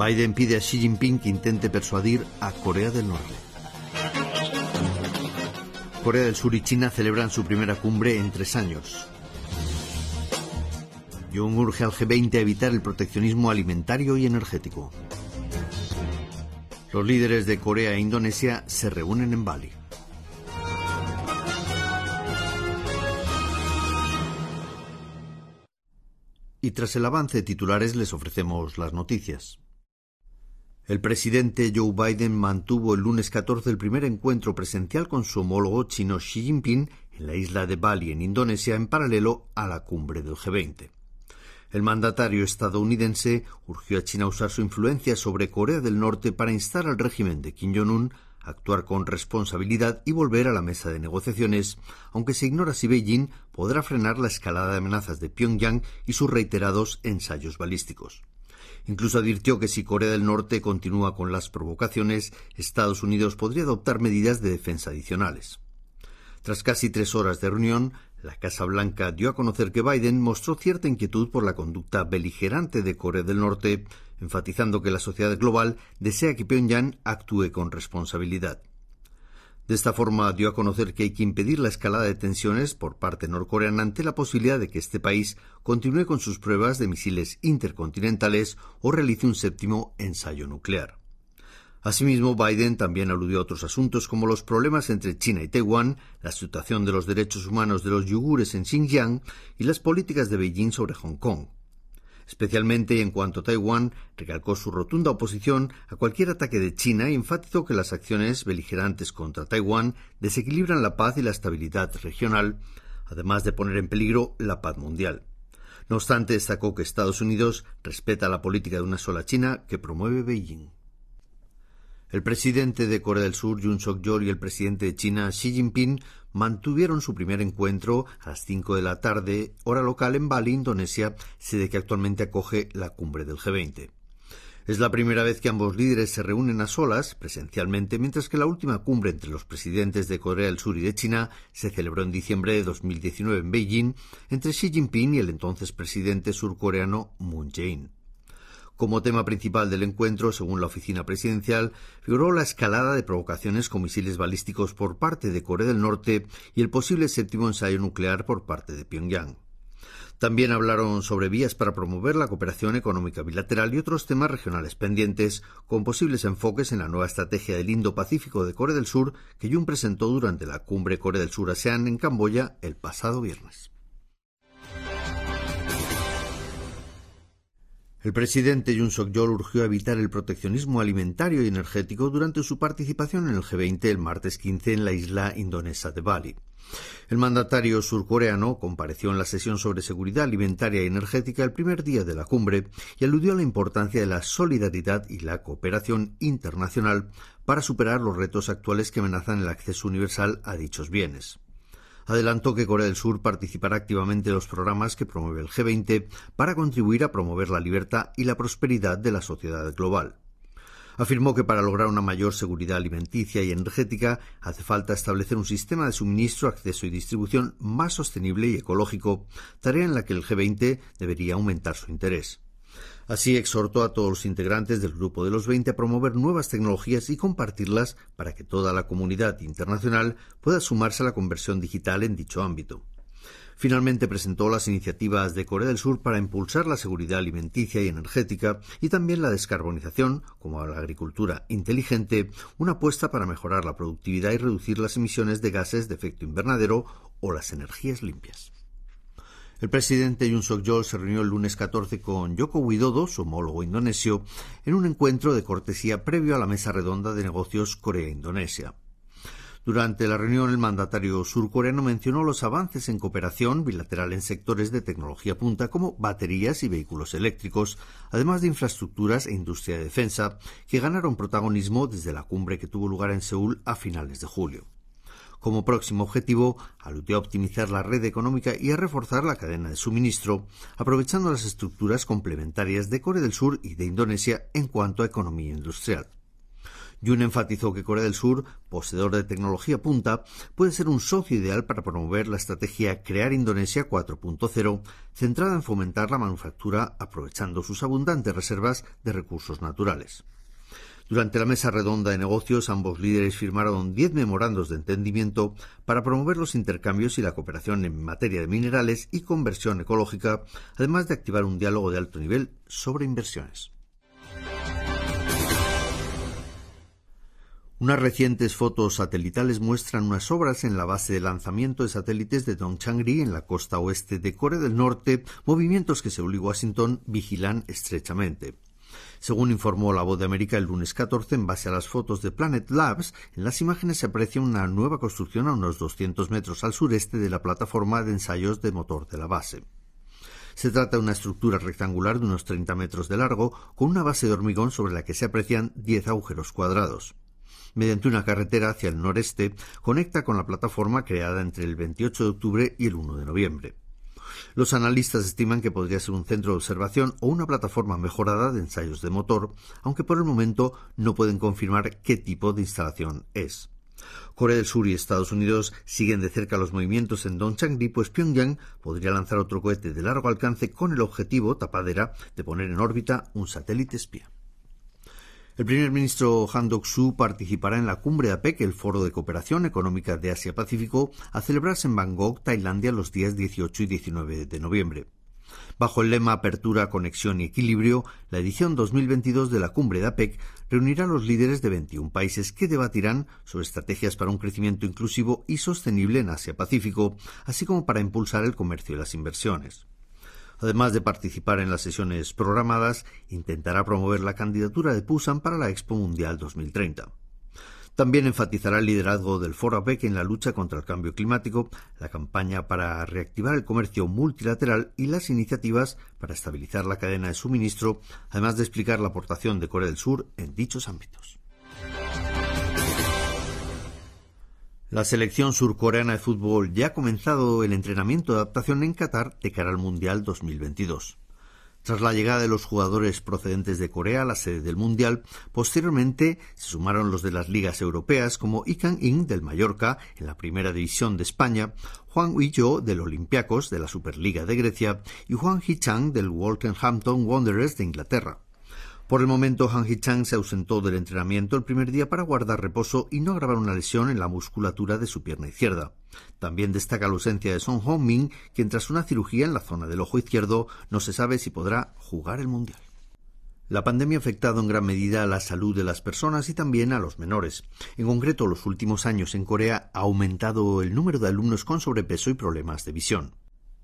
Biden pide a Xi Jinping que intente persuadir a Corea del Norte. Corea del Sur y China celebran su primera cumbre en tres años. Jong urge al G20 a evitar el proteccionismo alimentario y energético. Los líderes de Corea e Indonesia se reúnen en Bali. Y tras el avance de titulares les ofrecemos las noticias. El presidente Joe Biden mantuvo el lunes 14 el primer encuentro presencial con su homólogo chino Xi Jinping en la isla de Bali, en Indonesia, en paralelo a la cumbre del G20. El mandatario estadounidense urgió a China a usar su influencia sobre Corea del Norte para instar al régimen de Kim Jong-un a actuar con responsabilidad y volver a la mesa de negociaciones, aunque se ignora si Beijing podrá frenar la escalada de amenazas de Pyongyang y sus reiterados ensayos balísticos. Incluso advirtió que si Corea del Norte continúa con las provocaciones, Estados Unidos podría adoptar medidas de defensa adicionales. Tras casi tres horas de reunión, la Casa Blanca dio a conocer que Biden mostró cierta inquietud por la conducta beligerante de Corea del Norte, enfatizando que la sociedad global desea que Pyongyang actúe con responsabilidad. De esta forma dio a conocer que hay que impedir la escalada de tensiones por parte norcoreana ante la posibilidad de que este país continúe con sus pruebas de misiles intercontinentales o realice un séptimo ensayo nuclear. Asimismo, Biden también aludió a otros asuntos como los problemas entre China y Taiwán, la situación de los derechos humanos de los yugures en Xinjiang y las políticas de Beijing sobre Hong Kong. Especialmente en cuanto a Taiwán, recalcó su rotunda oposición a cualquier ataque de China y enfatizó que las acciones beligerantes contra Taiwán desequilibran la paz y la estabilidad regional, además de poner en peligro la paz mundial. No obstante, destacó que Estados Unidos respeta la política de una sola China que promueve Beijing. El presidente de Corea del Sur, Yoon Suk-yeol, y el presidente de China, Xi Jinping, mantuvieron su primer encuentro a las 5 de la tarde, hora local en Bali, Indonesia, sede que actualmente acoge la cumbre del G20. Es la primera vez que ambos líderes se reúnen a solas, presencialmente, mientras que la última cumbre entre los presidentes de Corea del Sur y de China se celebró en diciembre de 2019 en Beijing entre Xi Jinping y el entonces presidente surcoreano Moon Jae-in. Como tema principal del encuentro, según la oficina presidencial, figuró la escalada de provocaciones con misiles balísticos por parte de Corea del Norte y el posible séptimo ensayo nuclear por parte de Pyongyang. También hablaron sobre vías para promover la cooperación económica bilateral y otros temas regionales pendientes, con posibles enfoques en la nueva estrategia del Indo-Pacífico de Corea del Sur que Jun presentó durante la cumbre Corea del Sur-ASEAN en Camboya el pasado viernes. El presidente Yoon Suk-yeol urgió evitar el proteccionismo alimentario y energético durante su participación en el G20 el martes 15 en la isla indonesa de Bali. El mandatario surcoreano compareció en la sesión sobre seguridad alimentaria y energética el primer día de la cumbre y aludió a la importancia de la solidaridad y la cooperación internacional para superar los retos actuales que amenazan el acceso universal a dichos bienes adelantó que Corea del Sur participará activamente en los programas que promueve el G20 para contribuir a promover la libertad y la prosperidad de la sociedad global. Afirmó que para lograr una mayor seguridad alimenticia y energética hace falta establecer un sistema de suministro, acceso y distribución más sostenible y ecológico, tarea en la que el G20 debería aumentar su interés. Así exhortó a todos los integrantes del Grupo de los Veinte a promover nuevas tecnologías y compartirlas para que toda la comunidad internacional pueda sumarse a la conversión digital en dicho ámbito. Finalmente presentó las iniciativas de Corea del Sur para impulsar la seguridad alimenticia y energética y también la descarbonización, como la agricultura inteligente, una apuesta para mejorar la productividad y reducir las emisiones de gases de efecto invernadero o las energías limpias. El presidente Yoon Suk-yeol se reunió el lunes 14 con Joko Widodo, su homólogo indonesio, en un encuentro de cortesía previo a la mesa redonda de negocios Corea-Indonesia. Durante la reunión, el mandatario surcoreano mencionó los avances en cooperación bilateral en sectores de tecnología punta como baterías y vehículos eléctricos, además de infraestructuras e industria de defensa, que ganaron protagonismo desde la cumbre que tuvo lugar en Seúl a finales de julio. Como próximo objetivo, aludió a optimizar la red económica y a reforzar la cadena de suministro, aprovechando las estructuras complementarias de Corea del Sur y de Indonesia en cuanto a economía industrial. Yun enfatizó que Corea del Sur, poseedor de tecnología punta, puede ser un socio ideal para promover la estrategia Crear Indonesia 4.0, centrada en fomentar la manufactura aprovechando sus abundantes reservas de recursos naturales. Durante la mesa redonda de negocios, ambos líderes firmaron diez memorandos de entendimiento para promover los intercambios y la cooperación en materia de minerales y conversión ecológica, además de activar un diálogo de alto nivel sobre inversiones. Unas recientes fotos satelitales muestran unas obras en la base de lanzamiento de satélites de Dongchangri en la costa oeste de Corea del Norte, movimientos que Seúl y Washington vigilan estrechamente. Según informó La Voz de América el lunes 14, en base a las fotos de Planet Labs, en las imágenes se aprecia una nueva construcción a unos 200 metros al sureste de la plataforma de ensayos de motor de la base. Se trata de una estructura rectangular de unos 30 metros de largo, con una base de hormigón sobre la que se aprecian 10 agujeros cuadrados. Mediante una carretera hacia el noreste, conecta con la plataforma creada entre el 28 de octubre y el 1 de noviembre. Los analistas estiman que podría ser un centro de observación o una plataforma mejorada de ensayos de motor, aunque por el momento no pueden confirmar qué tipo de instalación es. Corea del Sur y Estados Unidos siguen de cerca los movimientos en Dongchangri, pues Pyongyang podría lanzar otro cohete de largo alcance con el objetivo, tapadera, de poner en órbita un satélite espía. El primer ministro Han Dok-soo participará en la cumbre de APEC, el Foro de Cooperación Económica de Asia-Pacífico, a celebrarse en Bangkok, Tailandia, los días 18 y 19 de noviembre. Bajo el lema Apertura, Conexión y Equilibrio, la edición 2022 de la cumbre de APEC reunirá a los líderes de 21 países que debatirán sobre estrategias para un crecimiento inclusivo y sostenible en Asia-Pacífico, así como para impulsar el comercio y las inversiones. Además de participar en las sesiones programadas, intentará promover la candidatura de Pusan para la Expo Mundial 2030. También enfatizará el liderazgo del Foro APEC en la lucha contra el cambio climático, la campaña para reactivar el comercio multilateral y las iniciativas para estabilizar la cadena de suministro, además de explicar la aportación de Corea del Sur en dichos ámbitos. La selección surcoreana de fútbol ya ha comenzado el entrenamiento de adaptación en Qatar de cara al Mundial 2022. Tras la llegada de los jugadores procedentes de Corea a la sede del Mundial, posteriormente se sumaron los de las ligas europeas como Ikan In del Mallorca en la primera división de España, Juan Huillo del Olympiacos de la Superliga de Grecia y Juan Hichang del Wolverhampton Wanderers de Inglaterra. Por el momento, Han Hee-chang se ausentó del entrenamiento el primer día para guardar reposo y no agravar una lesión en la musculatura de su pierna izquierda. También destaca la ausencia de Son Hong-min, quien tras una cirugía en la zona del ojo izquierdo no se sabe si podrá jugar el Mundial. La pandemia ha afectado en gran medida a la salud de las personas y también a los menores. En concreto, los últimos años en Corea ha aumentado el número de alumnos con sobrepeso y problemas de visión.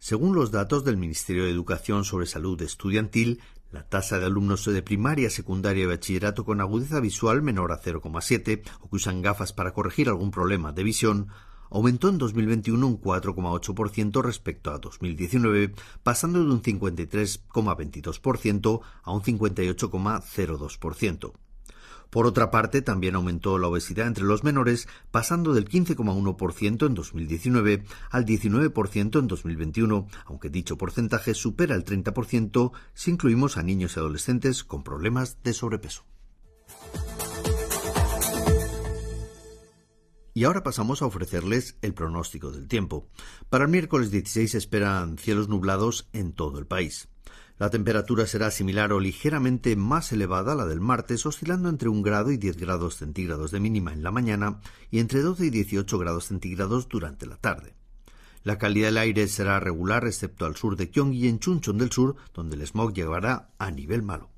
Según los datos del Ministerio de Educación sobre Salud Estudiantil, la tasa de alumnos de primaria, secundaria y bachillerato con agudeza visual menor a 0,7 o que usan gafas para corregir algún problema de visión aumentó en 2021 un 4,8% respecto a 2019, pasando de un 53,22% a un 58,02%. Por otra parte, también aumentó la obesidad entre los menores, pasando del 15,1% en 2019 al 19% en 2021, aunque dicho porcentaje supera el 30% si incluimos a niños y adolescentes con problemas de sobrepeso. Y ahora pasamos a ofrecerles el pronóstico del tiempo. Para el miércoles 16 se esperan cielos nublados en todo el país. La temperatura será similar o ligeramente más elevada a la del martes, oscilando entre 1 grado y 10 grados centígrados de mínima en la mañana y entre 12 y 18 grados centígrados durante la tarde. La calidad del aire será regular excepto al sur de Gyeonggi y en Chuncheon del sur, donde el smog llegará a nivel malo.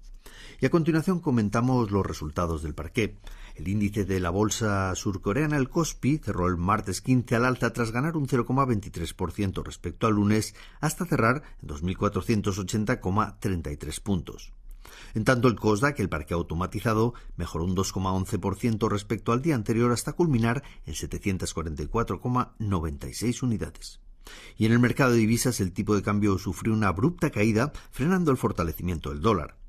Y a continuación comentamos los resultados del parqué. El índice de la bolsa surcoreana, el Kospi, cerró el martes 15 al alta tras ganar un 0,23% respecto al lunes hasta cerrar en 2.480,33 puntos. En tanto, el COSDAC, el parque automatizado, mejoró un 2,11% respecto al día anterior hasta culminar en 744,96 unidades. Y en el mercado de divisas el tipo de cambio sufrió una abrupta caída, frenando el fortalecimiento del dólar.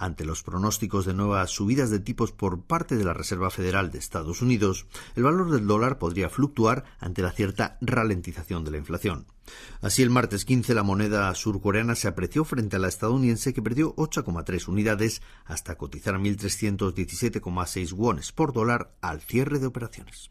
Ante los pronósticos de nuevas subidas de tipos por parte de la Reserva Federal de Estados Unidos, el valor del dólar podría fluctuar ante la cierta ralentización de la inflación. Así, el martes 15 la moneda surcoreana se apreció frente a la estadounidense que perdió 8,3 unidades hasta cotizar a 1.317,6 wones por dólar al cierre de operaciones.